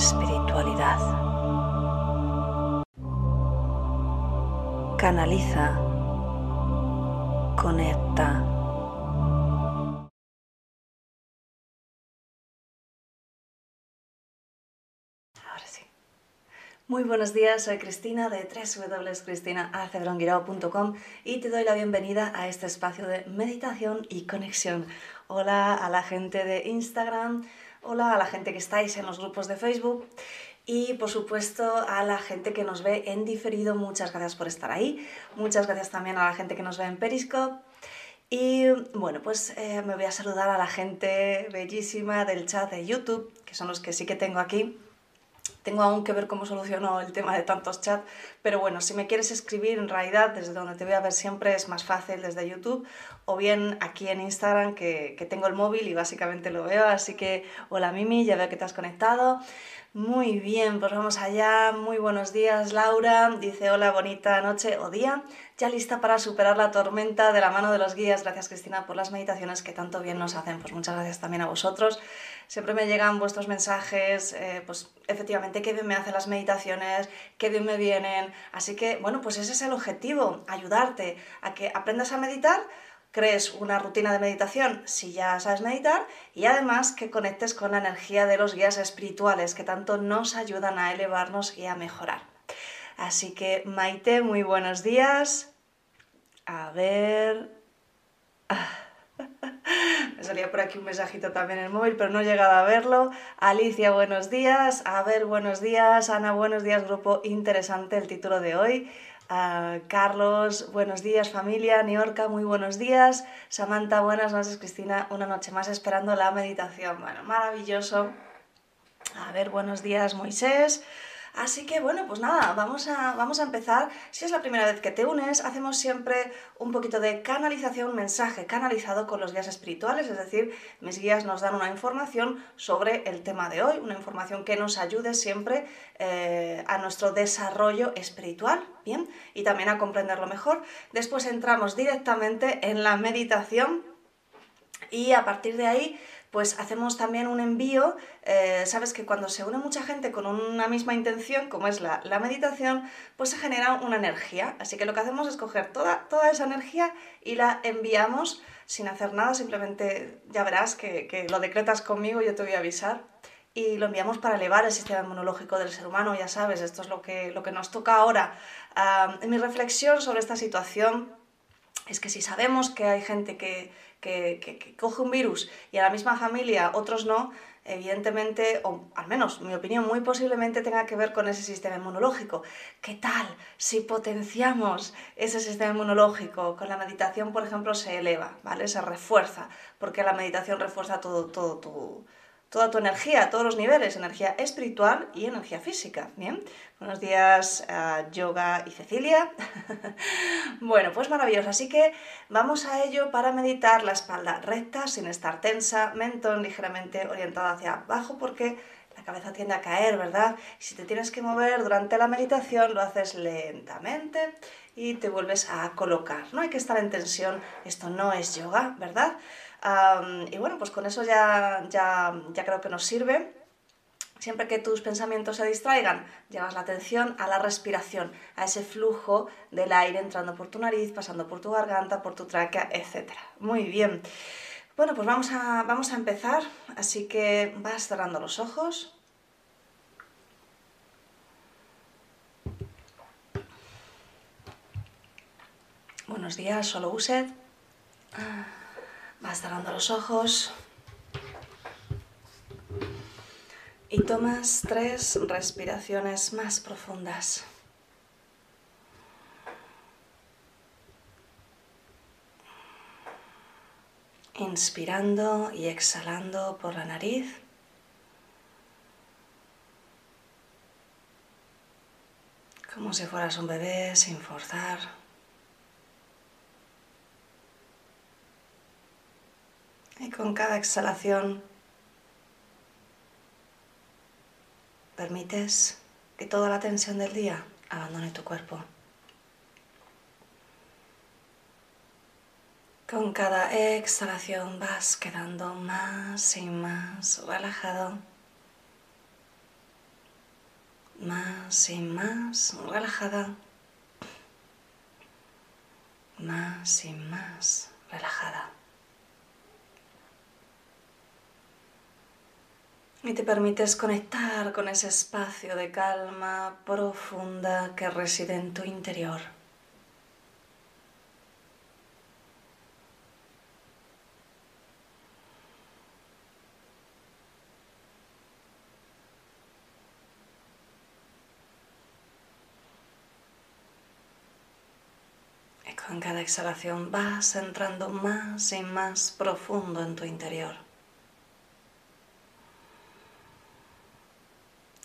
espiritualidad. Canaliza. Conecta. Ahora sí. Muy buenos días, soy Cristina de www.cristinacedronguirao.com y te doy la bienvenida a este espacio de meditación y conexión. Hola a la gente de Instagram, hola a la gente que estáis en los grupos de Facebook y por supuesto a la gente que nos ve en diferido, muchas gracias por estar ahí. Muchas gracias también a la gente que nos ve en Periscope. Y bueno, pues eh, me voy a saludar a la gente bellísima del chat de YouTube, que son los que sí que tengo aquí. Tengo aún que ver cómo soluciono el tema de tantos chats, pero bueno, si me quieres escribir en realidad desde donde te voy a ver siempre es más fácil desde YouTube o bien aquí en Instagram que, que tengo el móvil y básicamente lo veo, así que hola Mimi, ya veo que te has conectado. Muy bien, pues vamos allá. Muy buenos días, Laura. Dice hola, bonita noche o día. Ya lista para superar la tormenta de la mano de los guías. Gracias, Cristina, por las meditaciones que tanto bien nos hacen. Pues muchas gracias también a vosotros. Siempre me llegan vuestros mensajes, eh, pues efectivamente, qué bien me hacen las meditaciones, qué bien me vienen. Así que, bueno, pues ese es el objetivo, ayudarte a que aprendas a meditar crees una rutina de meditación si ya sabes meditar y además que conectes con la energía de los guías espirituales que tanto nos ayudan a elevarnos y a mejorar. Así que Maite, muy buenos días. A ver... Me salía por aquí un mensajito también en el móvil, pero no he llegado a verlo. Alicia, buenos días. A ver, buenos días. Ana, buenos días. Grupo interesante el título de hoy. Uh, Carlos, buenos días familia, Niorca, muy buenos días, Samantha, buenas noches, Cristina, una noche más esperando la meditación. Bueno, maravilloso. A ver, buenos días, Moisés. Así que bueno, pues nada, vamos a, vamos a empezar. Si es la primera vez que te unes, hacemos siempre un poquito de canalización, mensaje canalizado con los guías espirituales, es decir, mis guías nos dan una información sobre el tema de hoy, una información que nos ayude siempre eh, a nuestro desarrollo espiritual, ¿bien? Y también a comprenderlo mejor. Después entramos directamente en la meditación y a partir de ahí pues hacemos también un envío, eh, sabes que cuando se une mucha gente con una misma intención, como es la, meditación, pues se genera una energía. Así que lo que hacemos es coger toda, toda esa energía y la enviamos sin hacer nada, simplemente ya verás que, lo decretas conmigo, yo te voy a avisar. Y lo enviamos para elevar el sistema inmunológico del ser humano, ya sabes, esto es lo que, lo que nos toca ahora. en mi reflexión sobre esta situación es que si sabemos que hay gente que, que, coge un virus y a la misma familia otros no, evidentemente, o al menos mi opinión, muy posiblemente tenga que ver con ese sistema inmunológico. ¿Qué tal si potenciamos ese sistema inmunológico? Con la meditación, por ejemplo, se eleva, ¿vale? Se refuerza, porque la meditación refuerza todo, todo tu toda tu energía todos los niveles, energía espiritual y energía física. Bien, buenos días Yoga y Cecilia. bueno, pues maravilloso. Así que vamos a ello para meditar la espalda recta, sin estar tensa, mentón ligeramente orientado hacia abajo, porque la cabeza tiende a caer, ¿verdad? Si te tienes que mover durante la meditación, lo haces lentamente y te vuelves a colocar. No hay que estar en tensión, esto no es yoga, ¿verdad? Y bueno, pues con eso ya, ya, creo que nos sirve. Siempre que tus pensamientos se distraigan, llevas la atención a la respiración, a ese flujo del aire entrando por tu nariz, pasando por tu garganta, por tu tráquea, etc. Muy bien. Bueno, pues vamos a, vamos a empezar, así que vas cerrando los ojos. Buenos días, solo Used. Vas cerrando los ojos. Y tomas tres respiraciones más profundas. inspirando y exhalando por la nariz. Como si fueras un bebé sin forzar. Y con cada exhalación permites que toda la tensión del día abandone tu cuerpo. Con cada exhalación vas quedando más y más relajado. Más y más relajada. Más y más relajada. Y te permites conectar con ese espacio de calma profunda que reside en tu interior. Con cada exhalación vas entrando más y más profundo en tu interior.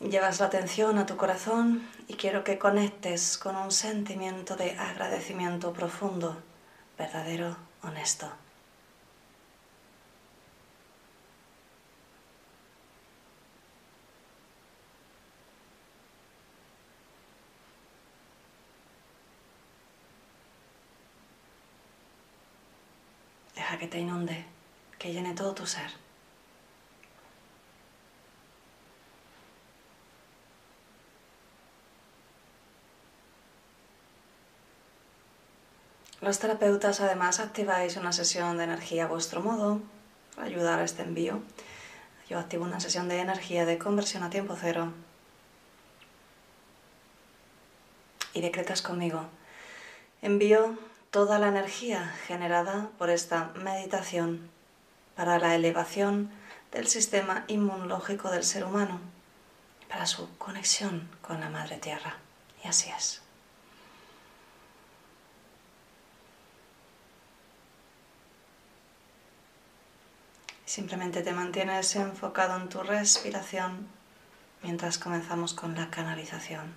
Llevas la atención a tu corazón y quiero que conectes con un sentimiento de agradecimiento profundo, verdadero, honesto. que te inunde, que llene todo tu ser. Los terapeutas además activáis una sesión de energía a vuestro modo para ayudar a este envío. Yo activo una sesión de energía de conversión a tiempo cero y decretas conmigo. Envío toda la energía generada por esta meditación para la elevación del sistema inmunológico del ser humano, para su conexión con la Madre Tierra. Y así es. Simplemente te mantienes enfocado en tu respiración mientras comenzamos con la canalización.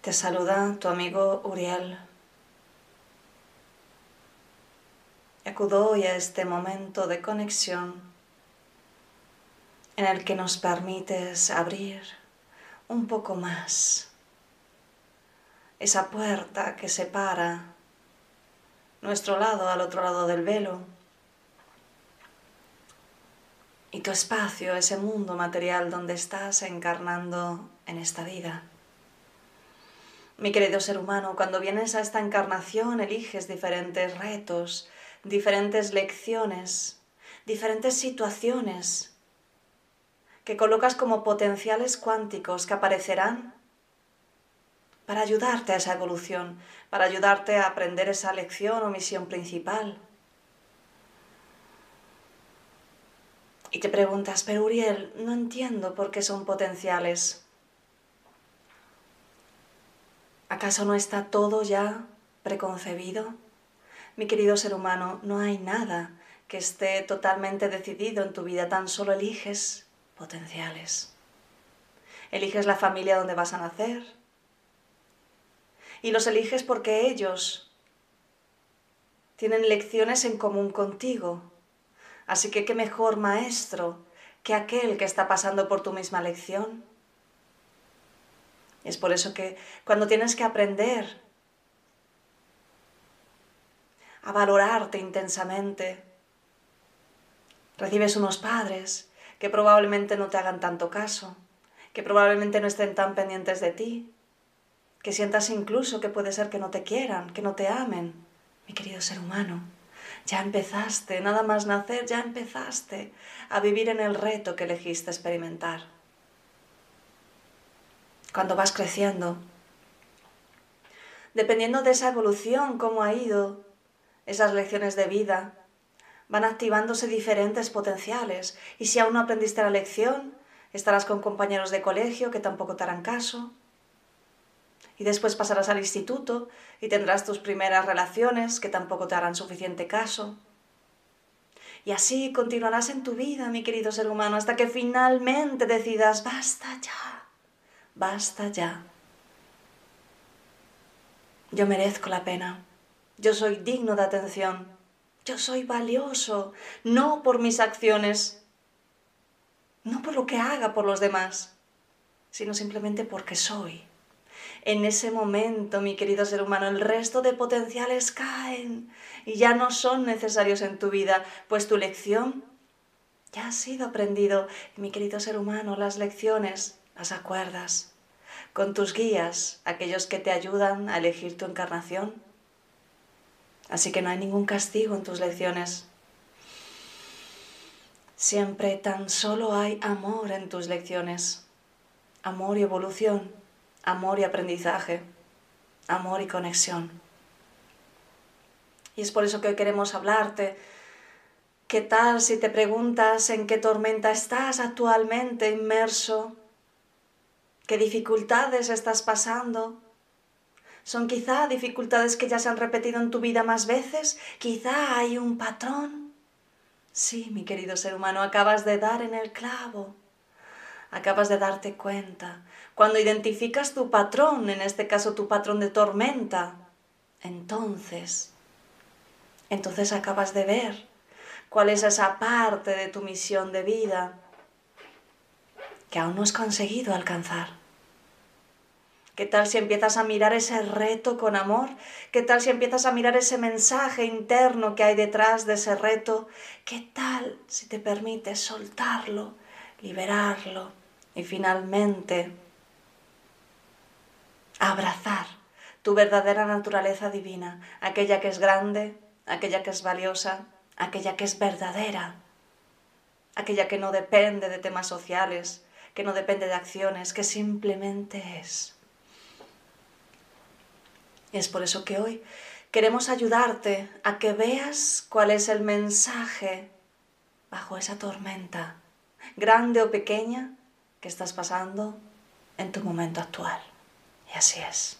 Te saluda tu amigo Uriel acudo hoy a este momento de conexión en el que nos permites abrir un poco más esa puerta que separa nuestro lado al otro lado del velo y tu espacio, ese mundo material donde estás encarnando en esta vida. Mi querido ser humano, cuando vienes a esta encarnación eliges diferentes retos, diferentes lecciones, diferentes situaciones que colocas como potenciales cuánticos que aparecerán para ayudarte a esa evolución, para ayudarte a aprender esa lección o misión principal. Y te preguntas, pero Uriel, no entiendo por qué son potenciales. ¿Acaso no está todo ya preconcebido? Mi querido ser humano, no hay nada que esté totalmente decidido en tu vida, tan solo eliges potenciales. Eliges la familia donde vas a nacer. Y los eliges porque ellos tienen lecciones en común contigo. Así que qué mejor maestro que aquel que está pasando por tu misma lección. Es por eso que cuando tienes que aprender a valorarte intensamente. Recibes unos padres que probablemente no te hagan tanto caso, que probablemente no estén tan pendientes de ti, que sientas incluso que puede ser que no te quieran, que no te amen. Mi querido ser humano, Ya empezaste, nada más nacer, ya empezaste a vivir en el reto que elegiste experimentar. Cuando vas creciendo, dependiendo de esa evolución, cómo ha ido, esas lecciones de vida, van activándose diferentes potenciales. Y si aún no aprendiste la lección, estarás con compañeros de colegio que tampoco te harán caso. Y después pasarás al instituto y tendrás tus primeras relaciones que tampoco te harán suficiente caso. Y así continuarás en tu vida, mi querido ser humano, hasta que finalmente decidas, basta ya, basta ya. Yo merezco la pena, yo soy digno de atención, yo soy valioso, no por mis acciones, no por lo que haga por los demás, sino simplemente porque soy. En ese momento, mi querido ser humano, el resto de potenciales caen y ya no son necesarios en tu vida, pues tu lección ya ha sido aprendido. mi querido ser humano, las lecciones las acuerdas con tus guías, aquellos que te ayudan a elegir tu encarnación. Así que no hay ningún castigo en tus lecciones. Siempre tan solo hay amor en tus lecciones, amor y evolución amor y aprendizaje, amor y conexión. Y es por eso que hoy queremos hablarte. ¿Qué tal si te preguntas en qué tormenta estás actualmente inmerso? ¿Qué dificultades estás pasando? ¿Son quizá dificultades que ya se han repetido en tu vida más veces? ¿Quizá hay un patrón? Sí, mi querido ser humano, acabas de dar en el clavo acabas de darte cuenta. Cuando identificas tu patrón, en este caso tu patrón de tormenta, entonces, entonces acabas de ver cuál es esa parte de tu misión de vida que aún no has conseguido alcanzar. ¿Qué tal si empiezas a mirar ese reto con amor? ¿Qué tal si empiezas a mirar ese mensaje interno que hay detrás de ese reto? ¿Qué tal si te permites soltarlo, liberarlo y finalmente abrazar tu verdadera naturaleza divina, aquella que es grande, aquella que es valiosa, aquella que es verdadera, aquella que no depende de temas sociales, que no depende de acciones, que simplemente es. Es por eso que hoy queremos ayudarte a que veas cuál es el mensaje bajo esa tormenta, grande o pequeña, que estás pasando en tu momento actual. Y así es.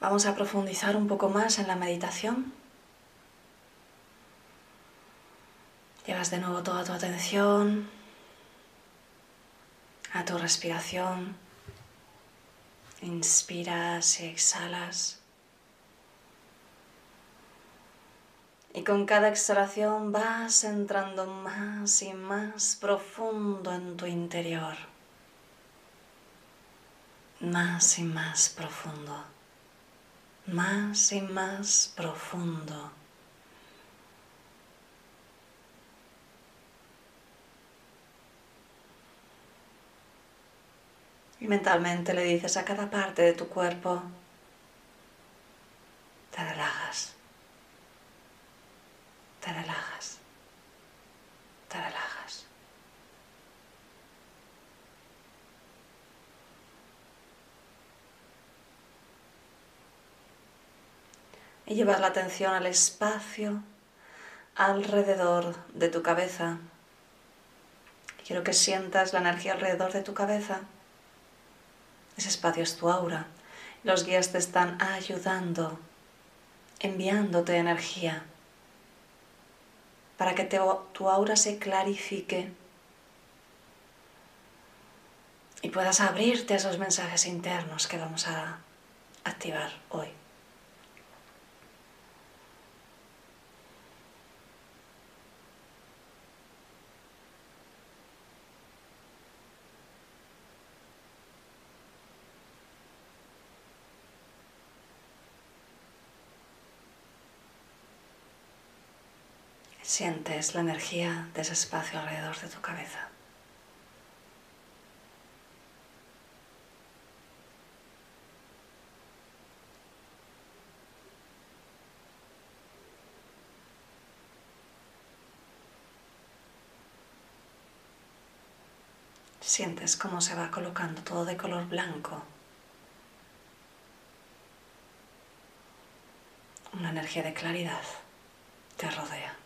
Vamos a profundizar un poco más en la meditación. Llevas de nuevo toda tu atención a tu respiración. Inspiras y exhalas. Y con cada exhalación vas entrando más y más profundo en tu interior. Más y más profundo. Más y más profundo. Y mentalmente le dices a cada parte de tu cuerpo, te relajas te relajas, te relajas. Y llevas la atención al espacio alrededor de tu cabeza. Quiero que sientas la energía alrededor de tu cabeza. Ese espacio es tu aura. Los guías te están ayudando, enviándote energía para que tu aura se clarifique y puedas abrirte a esos mensajes internos que vamos a activar hoy. sientes la energía de ese espacio alrededor de tu cabeza. Sientes cómo se va colocando todo de color blanco. Una energía de claridad te rodea.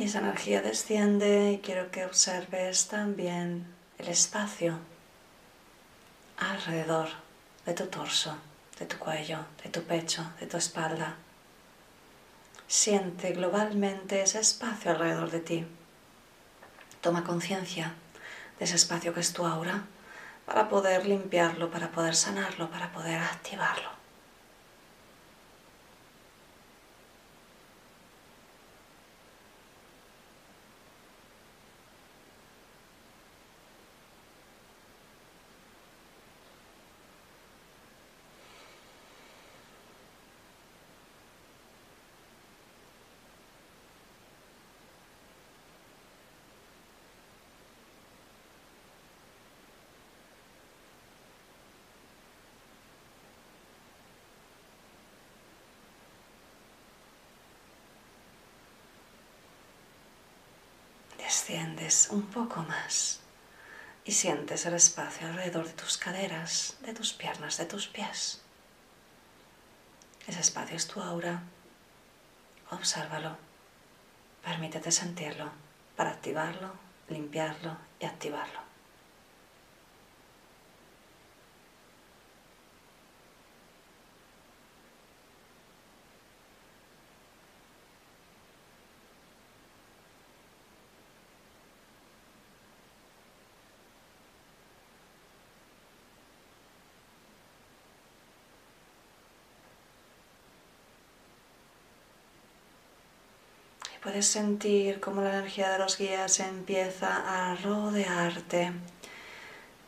Y esa energía desciende y quiero que observes también el espacio alrededor de tu torso, de tu cuello, de tu pecho, de tu espalda. Siente globalmente ese espacio alrededor de ti. Toma conciencia de ese espacio que es tu aura para poder limpiarlo, para poder sanarlo, para poder activarlo. Desciendes un poco más y sientes el espacio alrededor de tus caderas, de tus piernas, de tus pies. Ese espacio es tu aura. Obsérvalo. Permítete sentirlo para activarlo, limpiarlo y activarlo. Puedes sentir cómo la energía de los guías empieza a rodearte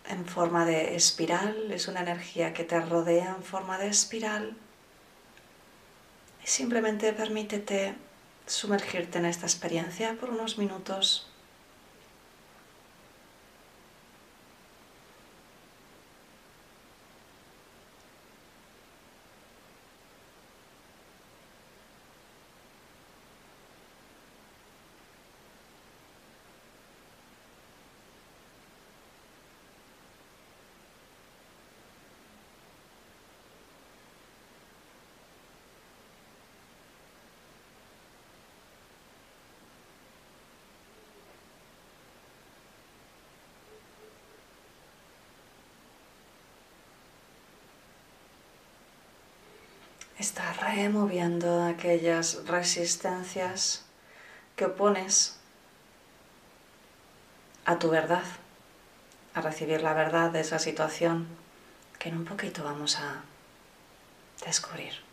en forma de espiral. Es una energía que te rodea en forma de espiral. Y simplemente permítete sumergirte en esta experiencia por unos minutos. Está removiendo aquellas resistencias que opones a tu verdad, a recibir la verdad de esa situación que en un poquito vamos a descubrir.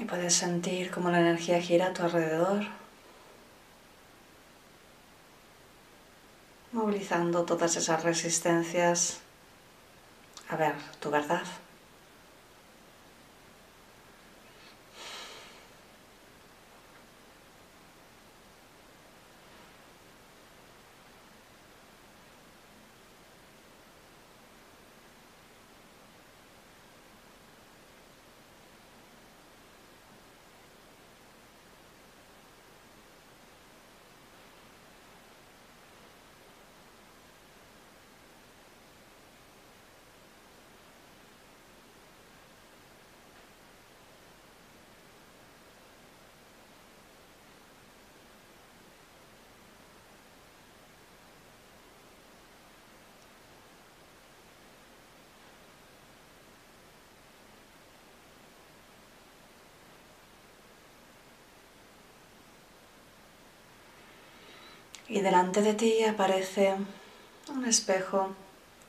Y puedes sentir cómo la energía gira a tu alrededor, movilizando todas esas resistencias a ver tu verdad. Y delante de ti aparece un espejo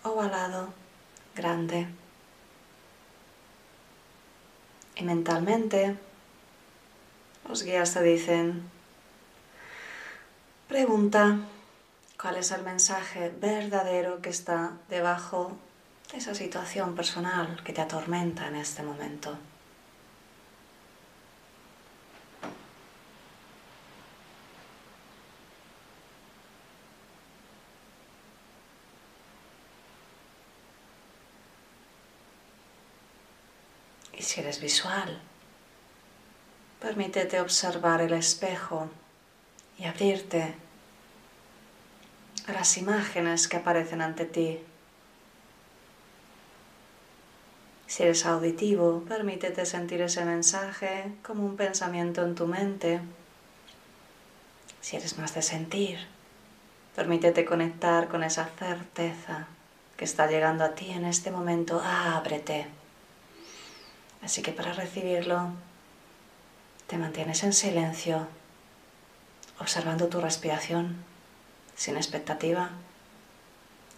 ovalado, grande. Y mentalmente los guías te dicen, pregunta cuál es el mensaje verdadero que está debajo de esa situación personal que te atormenta en este momento. Y si eres visual, permítete observar el espejo y abrirte a las imágenes que aparecen ante ti. Si eres auditivo, permítete sentir ese mensaje como un pensamiento en tu mente. Si eres más de sentir, permítete conectar con esa certeza que está llegando a ti en este momento. Ábrete. Así que para recibirlo, te mantienes en silencio, observando tu respiración, sin expectativa,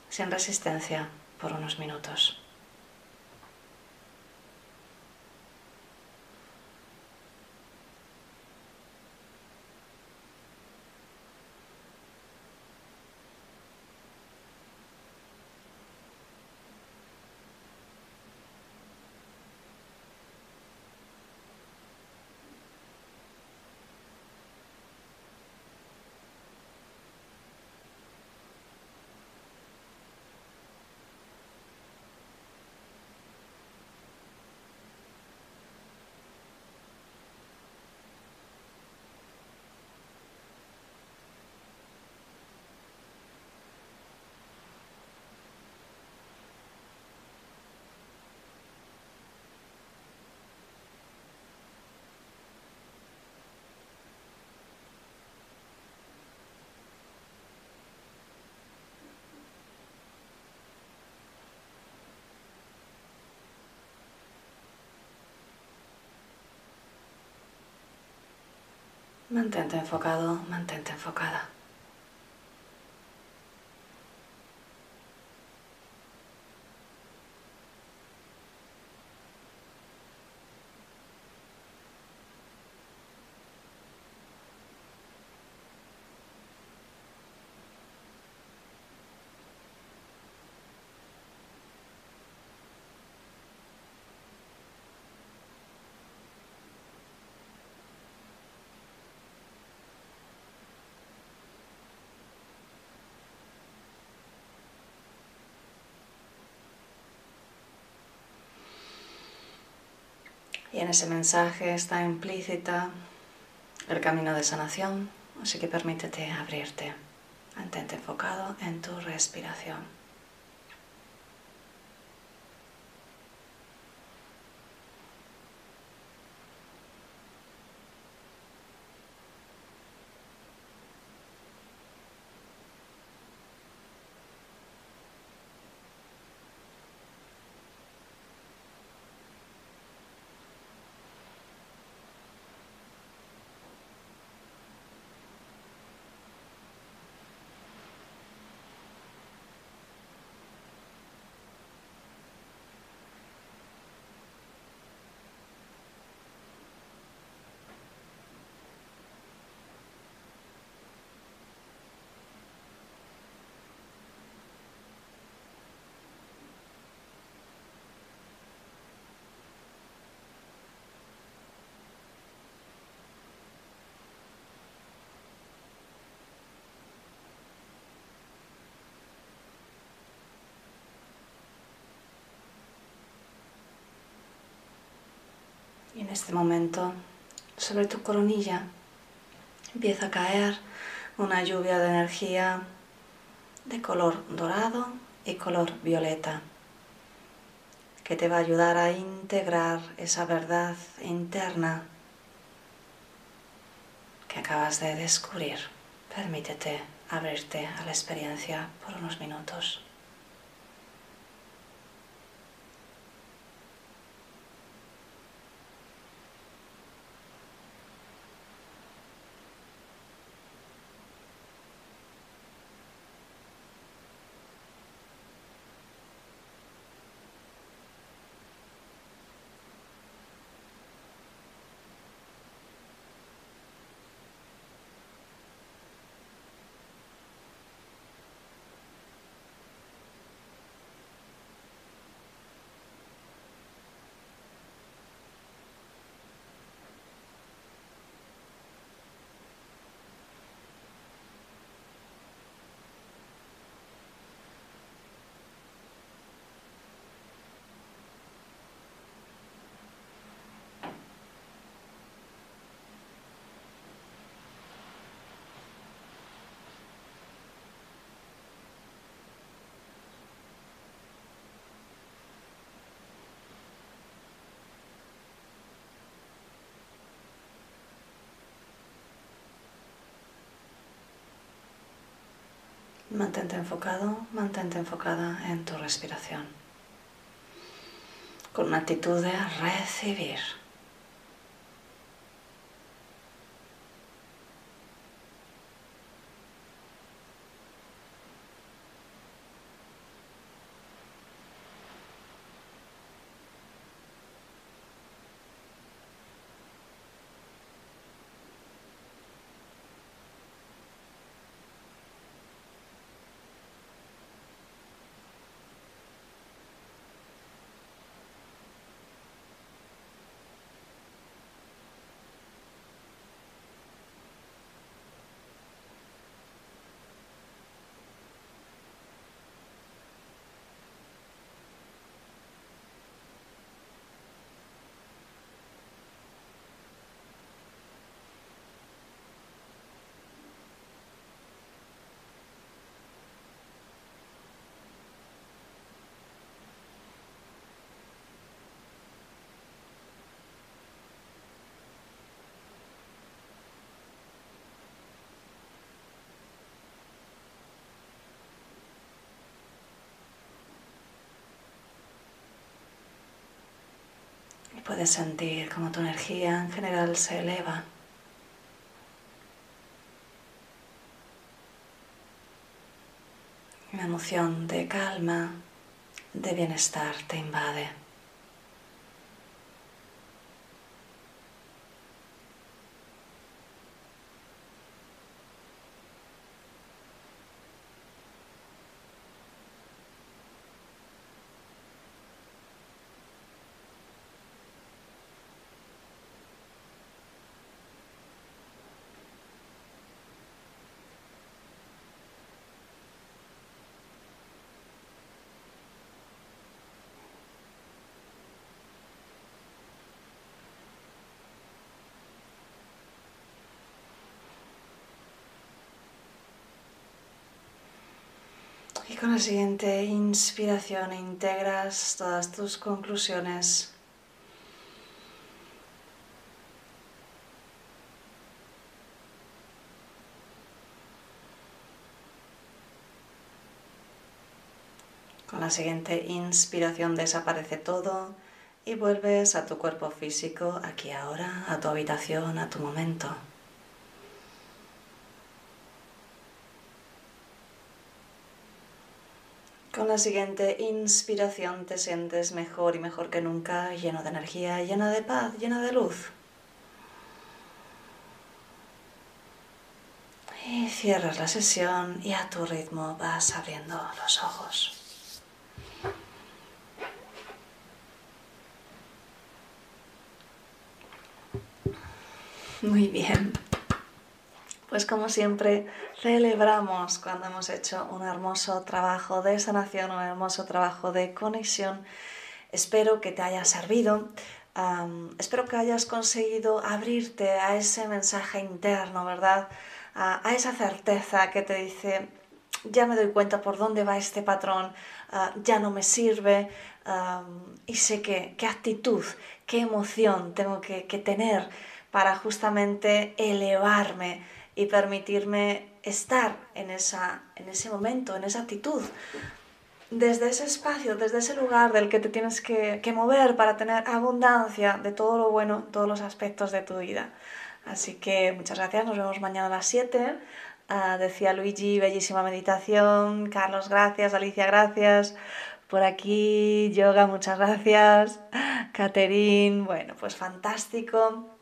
sin resistencia, por unos minutos. Mantente enfocado, mantente enfocada. Y en ese mensaje está implícita el camino de sanación, así que permítete abrirte, mantente enfocado en tu respiración. Este momento, sobre tu coronilla, empieza a caer una lluvia de energía de color dorado y color violeta, que te va a ayudar a integrar esa verdad interna que acabas de descubrir. Permítete abrirte a la experiencia por unos minutos. Mantente enfocado, mantente enfocada en tu respiración. Con una actitud de recibir. Puedes sentir como tu energía en general se eleva. Una emoción de calma, de bienestar te invade. Y con la siguiente inspiración integras todas tus conclusiones. Con la siguiente inspiración desaparece todo y vuelves a tu cuerpo físico, aquí ahora, a tu habitación, a tu momento. Con la siguiente inspiración te sientes mejor y mejor que nunca, lleno de energía, lleno de paz, lleno de luz. Y cierras la sesión y a tu ritmo vas abriendo los ojos. Muy bien. Pues como siempre, celebramos cuando hemos hecho un hermoso trabajo de sanación, un hermoso trabajo de conexión. Espero que te haya servido. espero que hayas conseguido abrirte a ese mensaje interno, ¿verdad? A, esa certeza que te dice, ya me doy cuenta por dónde va este patrón, ah, ya no me sirve y sé qué actitud, qué emoción tengo que, que tener para justamente elevarme y permitirme estar en, esa, en ese momento, en esa actitud, desde ese espacio, desde ese lugar del que te tienes que, mover para tener abundancia de todo lo bueno, todos los aspectos de tu vida. Así que muchas gracias, nos vemos mañana a las 7. Ah, decía Luigi, bellísima meditación. Carlos, gracias. Alicia, gracias. Por aquí, yoga, muchas gracias. Caterín, bueno, pues fantástico.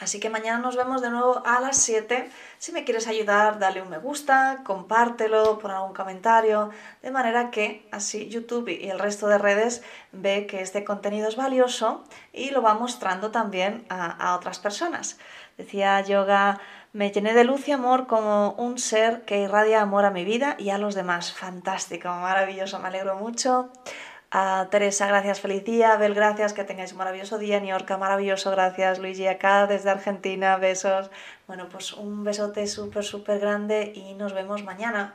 Así que mañana nos vemos de nuevo a las 7. Si me quieres ayudar, dale un me gusta, compártelo, pon algún comentario, de manera que así YouTube y el resto de redes ve que este contenido es valioso y lo va mostrando también a, otras personas. Decía Yoga, me llené de luz y amor como un ser que irradia amor a mi vida y a los demás. Fantástico, maravilloso, me alegro mucho. A Teresa, gracias, feliz día. Abel, gracias, que tengáis un maravilloso día. Niorca, maravilloso, gracias. Luigi, acá desde Argentina, besos. Bueno, pues un besote súper, súper grande y nos vemos mañana.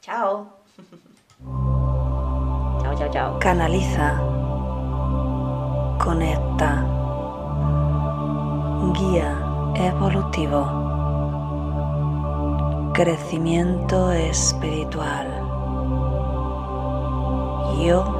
Chao. Chao, chao, chao. Canaliza. Conecta. Guía evolutivo. crecimiento espiritual. Yo